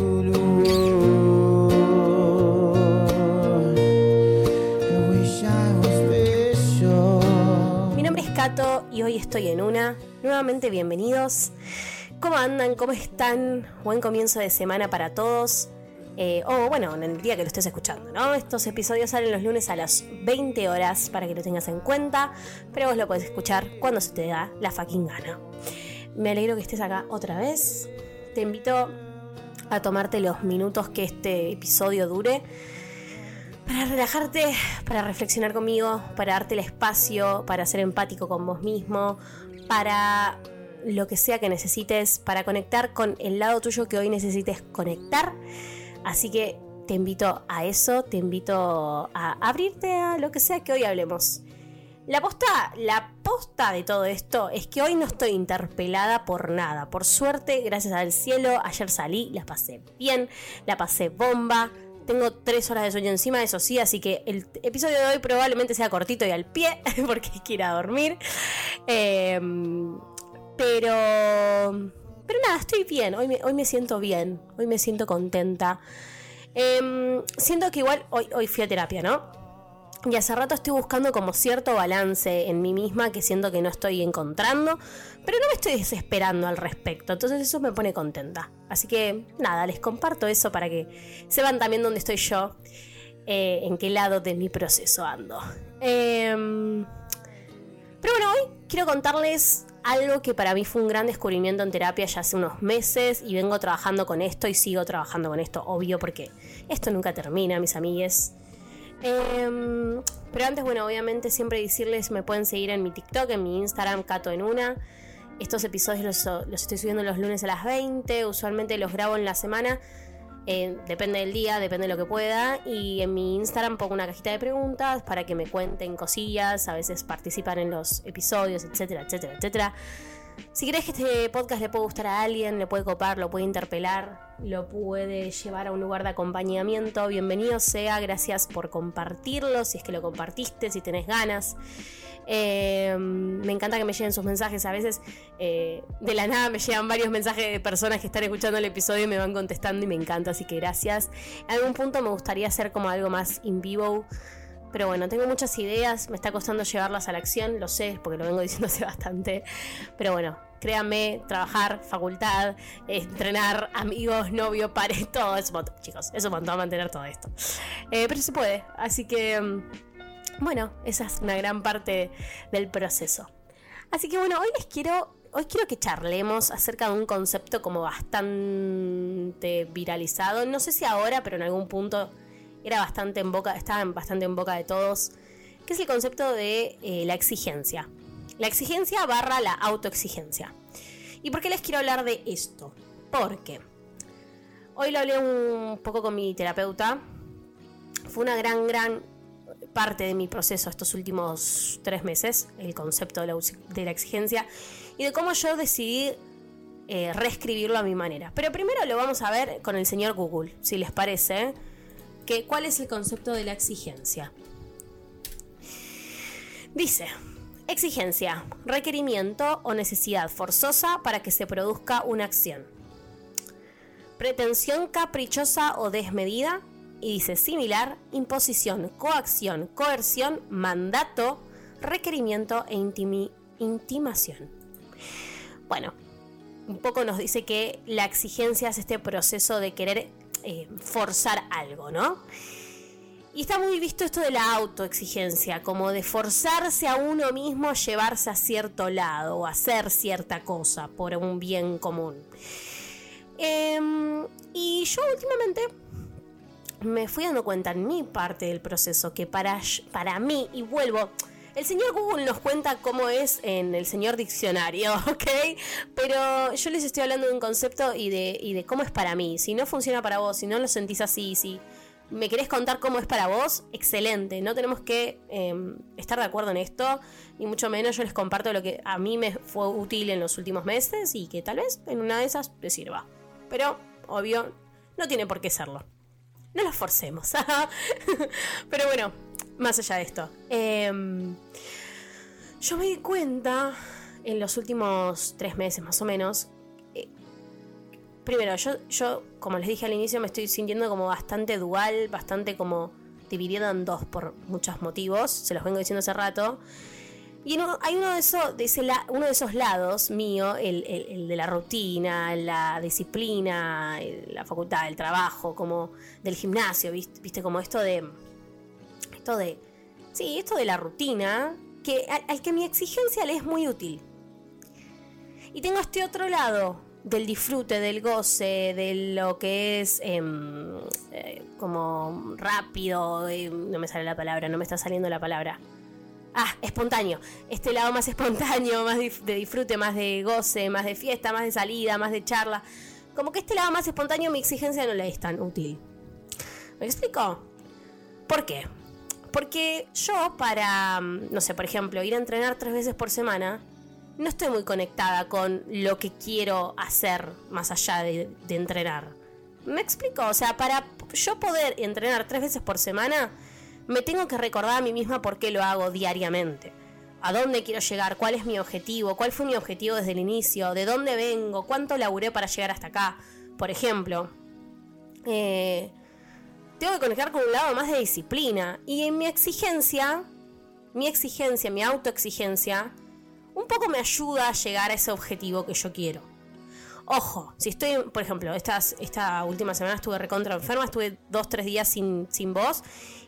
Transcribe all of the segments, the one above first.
Mi nombre es Kato y hoy estoy en una. Nuevamente bienvenidos. ¿Cómo andan? ¿Cómo están? Buen comienzo de semana para todos. Eh, o bueno, en el día que lo estés escuchando, ¿no? Estos episodios salen los lunes a las 20 horas para que lo tengas en cuenta, pero vos lo podés escuchar cuando se te da la fucking gana. Me alegro que estés acá otra vez. Te invito a tomarte los minutos que este episodio dure para relajarte, para reflexionar conmigo, para darte el espacio, para ser empático con vos mismo, para lo que sea que necesites, para conectar con el lado tuyo que hoy necesites conectar. Así que te invito a eso, te invito a abrirte a lo que sea que hoy hablemos. La posta, la posta de todo esto es que hoy no estoy interpelada por nada. Por suerte, gracias al cielo, ayer salí, la pasé bien, la pasé bomba. Tengo tres horas de sueño encima, eso sí, así que el episodio de hoy probablemente sea cortito y al pie, porque hay que ir a dormir. Em, pero. Pero nada, estoy bien. Hoy me, hoy me siento bien. Hoy me siento contenta. Em, siento que igual hoy, hoy fui a terapia, ¿no? Y hace rato estoy buscando como cierto balance en mí misma que siento que no estoy encontrando, pero no me estoy desesperando al respecto, entonces eso me pone contenta. Así que nada, les comparto eso para que sepan también dónde estoy yo, eh, en qué lado de mi proceso ando. Em, pero bueno, hoy quiero contarles algo que para mí fue un gran descubrimiento en terapia ya hace unos meses y vengo trabajando con esto y sigo trabajando con esto, obvio, porque esto nunca termina, mis amigues. Em, pero antes, bueno, obviamente siempre decirles, me pueden seguir en mi TikTok, en mi Instagram, Cato en una. Estos episodios los, los estoy subiendo los lunes a las 20, usualmente los grabo en la semana. eh, depende del día, depende de lo que pueda. Y en mi Instagram pongo una cajita de preguntas para que me cuenten cosillas. A veces participan en los episodios, etcétera, etcétera, etcétera. Si crees que este podcast le puede gustar a alguien, le puede copar, lo puede interpelar, lo puede llevar a un lugar de acompañamiento, bienvenido sea, gracias por compartirlo, si es que lo compartiste, si tenés ganas. Eh, me encanta que me lleguen sus mensajes, a veces eh, de la nada me llegan varios mensajes de personas que están escuchando el episodio y me van contestando y me encanta, así que gracias. En algún punto me gustaría hacer como algo más in vivo. Pero bueno, tengo muchas ideas, me está costando llevarlas a la acción, lo sé, porque lo vengo diciendo hace bastante. Pero bueno, créanme, trabajar, facultad, entrenar, amigos, novio, pares, todo es un montón, chicos. Es un montón mantener todo esto. Eh, pero se puede, así que, mm, bueno, esa es una gran parte del proceso. Así que bueno, hoy les quiero, hoy quiero que charlemos acerca de un concepto como bastante viralizado. No sé si ahora, pero en algún punto era bastante en boca, estaba bastante en boca de todos, que es el concepto de eh, la exigencia. La exigencia barra la autoexigencia. ¿Y por qué les quiero hablar de esto? Porque hoy lo hablé un poco con mi terapeuta. Fue una gran, gran parte de mi proceso estos últimos tres meses, el concepto de la, de la exigencia y de cómo yo decidí eh, reescribirlo a mi manera. Pero primero lo vamos a ver con el señor Google, si les parece cuál es el concepto de la exigencia. Dice, exigencia, requerimiento o necesidad forzosa para que se produzca una acción. Pretensión caprichosa o desmedida. Y dice similar, imposición, coacción, coerción, mandato, requerimiento e intimación. Bueno, un poco nos dice que la exigencia es este proceso de querer eh, forzar algo, ¿no? Y está muy visto esto de la autoexigencia, como de forzarse a uno mismo a llevarse a cierto lado o hacer cierta cosa por un bien común. Em, y yo últimamente me fui dando cuenta en mi parte del proceso que para, para mí, y vuelvo, el señor Google nos cuenta cómo es en el señor diccionario, ¿ok? Pero yo les estoy hablando de un concepto y de, y de cómo es para mí. Si no funciona para vos, si no lo sentís así, si me querés contar cómo es para vos, excelente. No tenemos que eh, estar de acuerdo en esto, ni mucho menos yo les comparto lo que a mí me fue útil en los últimos meses y que tal vez en una de esas te sirva. Pero, obvio, no tiene por qué serlo. No lo forcemos. Pero bueno, más allá de esto. em, yo me di cuenta en los últimos tres meses más o menos. eh, primero, yo, yo, como les dije al inicio, me estoy sintiendo como bastante dual, bastante como dividido en dos por muchos motivos. Se los vengo diciendo hace rato. Y en hay uno de, esos, uno de esos lados mío, el, el- el de la rutina, la disciplina, la facultad, el trabajo, como del gimnasio, ¿viste? ¿Viste? Como esto de. Esto de. Sí, esto de la rutina, que al, que mi exigencia le es muy útil. Y tengo este otro lado del disfrute, del goce, de lo que es em, eh, como rápido, no me sale la palabra, no me está saliendo la palabra. Ah, espontáneo. Este lado más espontáneo, más de disfrute, más de goce, más de fiesta, más de salida, más de charla. Como que este lado más espontáneo mi exigencia no le es tan útil. ¿Me explico? ¿Por qué? Porque yo para, mm, no sé, por ejemplo, ir a entrenar tres veces por semana, no estoy muy conectada con lo que quiero hacer más allá de, entrenar. ¿Me explico? O sea, para yo poder entrenar tres veces por semana, me tengo que recordar a mí misma por qué lo hago diariamente. ¿A dónde quiero llegar? ¿Cuál es mi objetivo? ¿Cuál fue mi objetivo desde el inicio? ¿De dónde vengo? ¿Cuánto laburé para llegar hasta acá? Por ejemplo, eh, tengo que conectar con un lado más de disciplina. Y en mi exigencia, mi exigencia, mi autoexigencia, un poco me ayuda a llegar a ese objetivo que yo quiero. Ojo, si estoy, por ejemplo, estas, esta última semana estuve recontra enferma, estuve dos, tres días sin, sin voz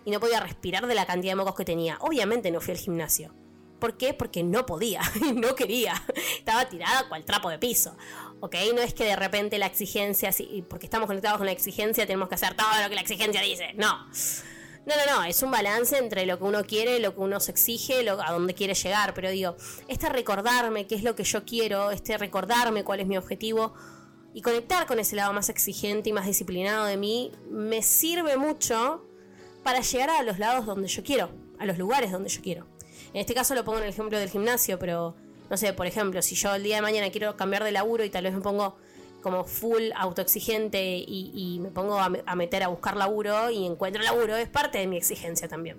y no podía respirar de la cantidad de mocos que tenía. Obviamente no fui al gimnasio. ¿Por qué? Porque no podía, no quería. Estaba tirada cual trapo de piso. ¿Ok? No es que de repente la exigencia, porque estamos conectados con la exigencia, tenemos que hacer todo lo que la exigencia dice. No. No, no, no, es un balance entre lo que uno quiere, lo que uno se exige, lo, a dónde quiere llegar. Pero digo, este recordarme qué es lo que yo quiero, este recordarme cuál es mi objetivo y conectar con ese lado más exigente y más disciplinado de mí, me sirve mucho para llegar a los lados donde yo quiero, a los lugares donde yo quiero. En este caso lo pongo en el ejemplo del gimnasio, pero no sé, por ejemplo, si yo el día de mañana quiero cambiar de laburo y tal vez me pongo como full autoexigente y, me pongo a, me- a meter a buscar laburo y encuentro laburo, es parte de mi exigencia también.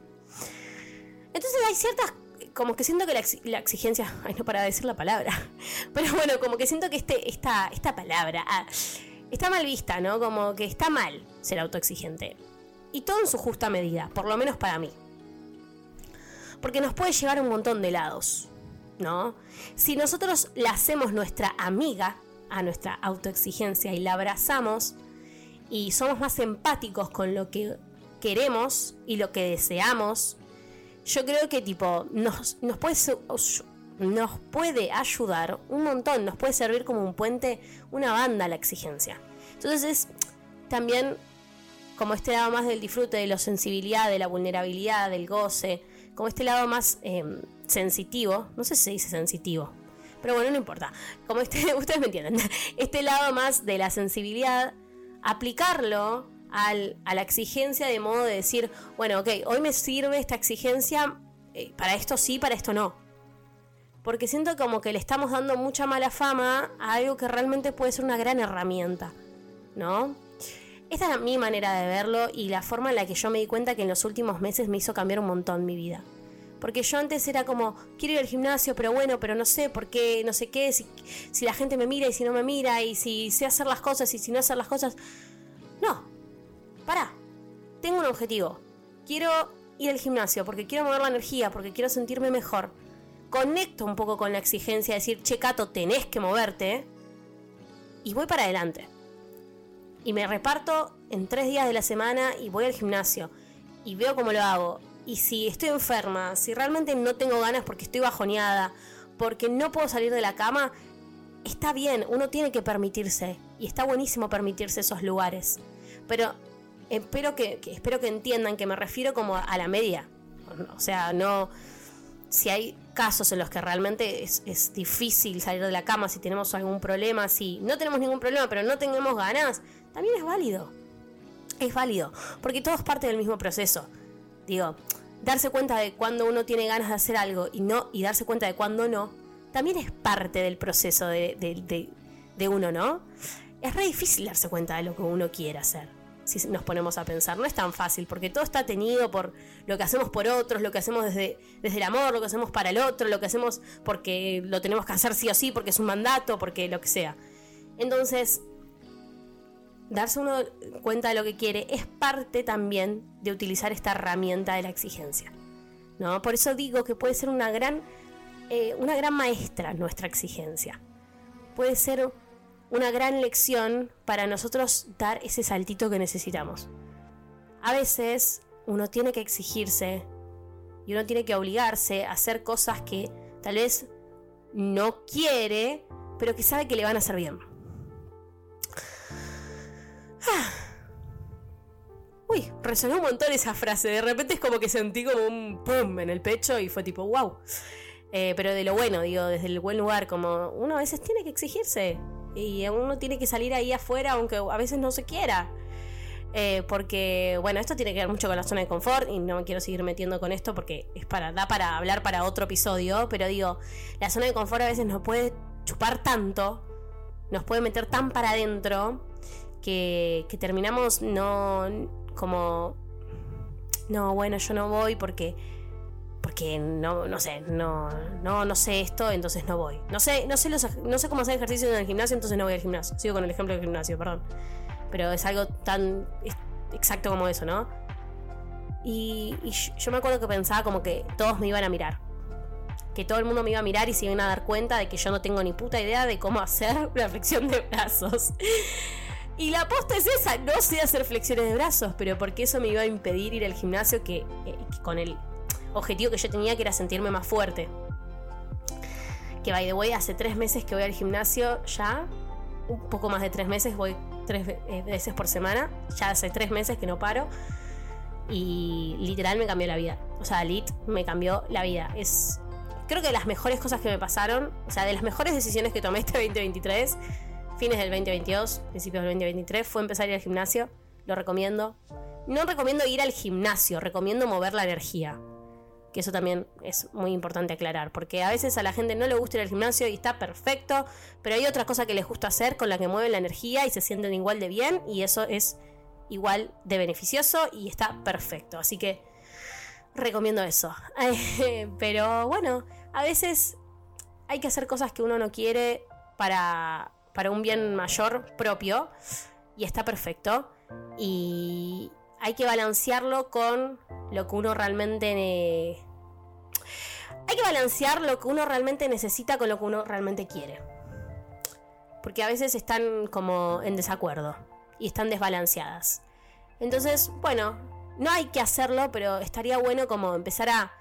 Entonces hay ciertas, como que siento que la, exi- la exigencia, ay no para de decir la palabra, pero bueno, como que siento que este, esta, esta palabra ah, está mal vista, ¿no? Como que está mal ser autoexigente. Y todo en su justa medida, por lo menos para mí. Porque nos puede llevar a un montón de lados, Si nosotros la hacemos nuestra amiga a nuestra autoexigencia y la abrazamos y somos más empáticos con lo que queremos y lo que deseamos, yo creo que tipo nos, nos, puede, nos puede ayudar un montón, nos puede servir como un puente, una banda a la exigencia. Entonces es también como este lado más del disfrute, de la sensibilidad, de la vulnerabilidad, del goce, como este lado más eh, sensitivo, no sé si se dice sensitivo, pero bueno, no importa, como este, ustedes me entienden, este lado más de la sensibilidad, aplicarlo al- a la exigencia de modo de decir, bueno, ok, hoy me sirve esta exigencia, eh, para esto sí, para esto no. Porque siento como que le estamos dando mucha mala fama a algo que realmente puede ser una gran herramienta, ¿no? Esta es mi manera de verlo y la forma en la que yo me di cuenta que en los últimos meses me hizo cambiar un montón mi vida. Porque yo antes era como, quiero ir al gimnasio, pero bueno, pero no sé por qué, no sé qué, si, la gente me mira y si no me mira, y si sé hacer las cosas y si no hacer las cosas. No, pará, tengo un objetivo. Quiero ir al gimnasio porque quiero mover la energía, porque quiero sentirme mejor. Conecto un poco con la exigencia de decir, che, Cato, tenés que moverte. Y voy para adelante y me reparto en tres días de la semana y voy al gimnasio y veo cómo lo hago. Y si estoy enferma, si realmente no tengo ganas porque estoy bajoneada, porque no puedo salir de la cama, está bien, uno tiene que permitirse y está buenísimo permitirse esos lugares. Pero espero que, espero que entiendan que me refiero como a la media. O sea, no si hay casos en los que realmente es, difícil salir de la cama, si tenemos algún problema, si no tenemos ningún problema, pero no tenemos ganas, también es válido. es válido, porque todo es parte del mismo proceso. Digo, darse cuenta de cuando uno tiene ganas de hacer algo y no, y darse cuenta de cuando no, también es parte del proceso de, de- de- de uno, ¿no? Es re difícil darse cuenta de lo que uno quiere hacer. Si nos ponemos a pensar, no es tan fácil, porque todo está tenido por lo que hacemos por otros, lo que hacemos desde, desde el amor, lo que hacemos para el otro, lo que hacemos porque lo tenemos que hacer sí o sí, porque es un mandato, porque lo que sea. Entonces, darse uno cuenta de lo que quiere es parte también de utilizar esta herramienta de la exigencia. ¿no? Por eso digo que puede ser una gran, eh, una gran maestra nuestra exigencia. Puede ser una gran lección para nosotros dar ese saltito que necesitamos. A veces uno tiene que exigirse y uno tiene que obligarse a hacer cosas que tal vez no quiere, pero que sabe que le van a hacer bien. Uy, resonó un montón esa frase. De repente es como que sentí como un pum en el pecho y fue tipo, wow. Eh, pero de lo bueno, digo, desde el buen lugar, como uno a veces tiene que exigirse y uno tiene que salir ahí afuera, aunque a veces no se quiera. Eh, porque, bueno, esto tiene que ver mucho con la zona de confort y no me quiero seguir metiendo con esto porque es para, da para hablar para otro episodio, pero digo, la zona de confort a veces nos puede chupar tanto, nos puede meter tan para adentro que, que terminamos no como no bueno yo no voy porque porque no no sé no no no sé esto entonces no voy. No sé no sé los, no sé cómo hacer ejercicio en el gimnasio entonces no voy al gimnasio. Sigo con el ejemplo del gimnasio perdón. Pero es algo tan exacto como eso no y, yo me acuerdo que pensaba como que todos me iban a mirar. Que todo el mundo me iba a mirar y se iban a dar cuenta de que yo no tengo ni puta idea de cómo hacer una flexión de brazos. Y la posta es esa, no sé hacer flexiones de brazos, pero porque eso me iba a impedir ir al gimnasio que, eh, que con el objetivo que yo tenía que era sentirme más fuerte. Que by the way, hace tres meses que voy al gimnasio ya, un poco más de tres meses, voy tres eh, veces por semana, ya hace tres meses que no paro. Y literal me cambió la vida. O sea, lit me cambió la vida. Es creo que de las mejores cosas que me pasaron, o sea, de las mejores decisiones que tomé este 2023, fines del 2022, principios del 2023, fue empezar a ir al gimnasio. Lo recomiendo. No recomiendo ir al gimnasio, recomiendo mover la energía. Que eso también es muy importante aclarar, porque a veces a la gente no le gusta ir al gimnasio y está perfecto, pero hay otra cosa que les gusta hacer con la que mueven la energía y se sienten igual de bien y eso es igual de beneficioso y está perfecto. Así que recomiendo eso. Pero bueno, a veces hay que hacer cosas que uno no quiere para, para un bien mayor propio y está perfecto. Y hay que balancearlo con lo que uno realmente... Hay que balancear lo que uno realmente necesita con lo que uno realmente quiere. Porque a veces están como en desacuerdo y están desbalanceadas. Entonces, bueno, no hay que hacerlo, pero estaría bueno como empezar a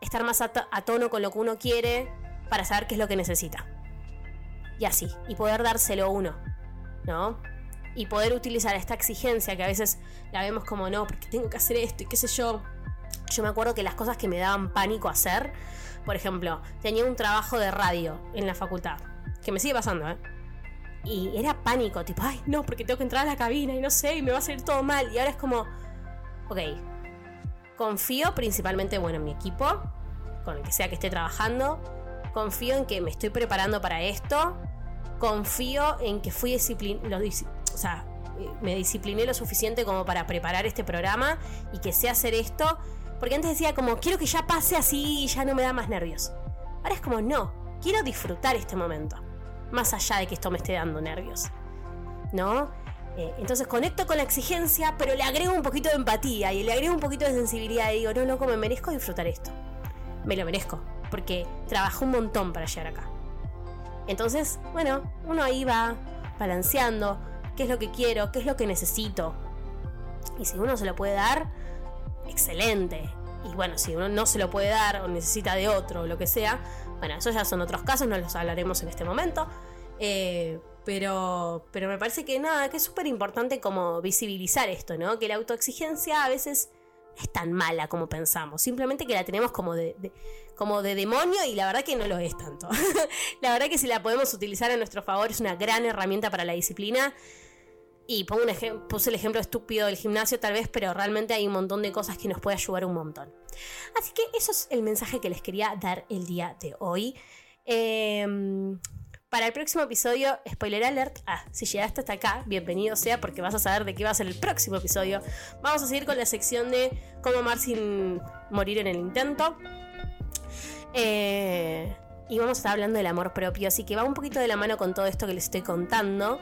estar más a, a tono con lo que uno quiere para saber qué es lo que necesita. Y así, y poder dárselo uno, ¿no? Y poder utilizar esta exigencia que a veces la vemos como no, porque tengo que hacer esto y qué sé yo. Yo me acuerdo que las cosas que me daban pánico hacer, por ejemplo, tenía un trabajo de radio en la facultad, que me sigue pasando, ¿eh? Y era pánico, tipo, ay, no, porque tengo que entrar a la cabina y no sé, y me va a salir todo mal. Y ahora es como, ok, confío principalmente, bueno, en mi equipo, con el que sea que esté trabajando. Confío en que me estoy preparando para esto. Confío en que fui disciplinado, o sea, me discipliné lo suficiente como para preparar este programa y que sé hacer esto. Porque antes decía como, quiero que ya pase así y ya no me da más nervios. Ahora es como, no, quiero disfrutar este momento. Más allá de que esto me esté dando nervios. ¿No? Eh, entonces conecto con la exigencia, pero le agrego un poquito de empatía y le agrego un poquito de sensibilidad y digo, no, loco, me merezco disfrutar esto. Me lo merezco, porque trabajé un montón para llegar acá. Entonces, bueno, uno ahí va balanceando qué es lo que quiero, qué es lo que necesito. Y si uno se lo puede dar, excelente. Y bueno, si uno no se lo puede dar o necesita de otro o lo que sea, bueno, eso ya son otros casos, no los hablaremos en este momento. Eh, pero, pero me parece que nada, que es súper importante como visibilizar esto, ¿no? Que la autoexigencia a veces es tan mala como pensamos, simplemente que la tenemos como de- como de demonio y la verdad que no lo es tanto. la verdad que si la podemos utilizar a nuestro favor es una gran herramienta para la disciplina. Y pongo un puse el ejemplo estúpido del gimnasio tal vez, pero realmente hay un montón de cosas que nos puede ayudar un montón. Así que eso es el mensaje que les quería dar el día de hoy. Em, para el próximo episodio, spoiler alert, ah, si llegaste hasta acá, bienvenido sea porque vas a saber de qué va a ser el próximo episodio. Vamos a seguir con la sección de cómo amar sin morir en el intento. Eh, y vamos a estar hablando del amor propio, así que va un poquito de la mano con todo esto que les estoy contando.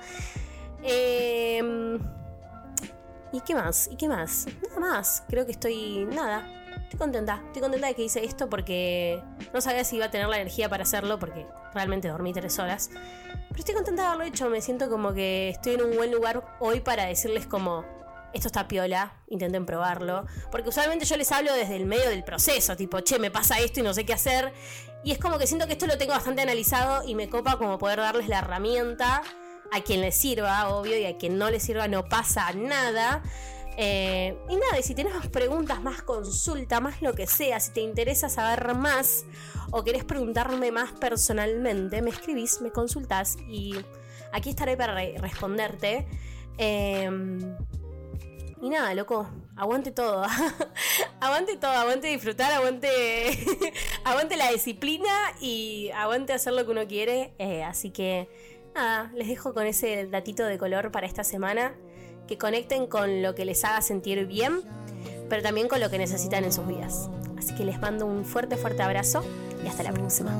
Eh, ¿Y qué más? ¿Y qué más? Nada más. Creo que estoy. Nada. Estoy contenta. Estoy contenta de que hice esto porque no sabía si iba a tener la energía para hacerlo porque realmente dormí tres horas. Pero estoy contenta de haberlo hecho. Me siento como que estoy en un buen lugar hoy para decirles como esto está piola, intenten probarlo. Porque usualmente yo les hablo desde el medio del proceso, tipo, che, me pasa esto y no sé qué hacer. Y es como que siento que esto lo tengo bastante analizado y me copa como poder darles la herramienta a quien le sirva, obvio, y a quien no le sirva no pasa nada. Eh, y nada, y si tenés más preguntas, más consulta, más lo que sea, si te interesa saber más o querés preguntarme más personalmente, me escribís, me consultás y aquí estaré para re- responderte. Eh, y nada, loco, aguante todo. aguante todo, aguante disfrutar, aguante, aguante la disciplina y aguante hacer lo que uno quiere. Eh, así que nada, les dejo con ese datito de color para esta semana. Que conecten con lo que les haga sentir bien, pero también con lo que necesitan en sus vidas. Así que les mando un fuerte, fuerte abrazo y hasta la próxima.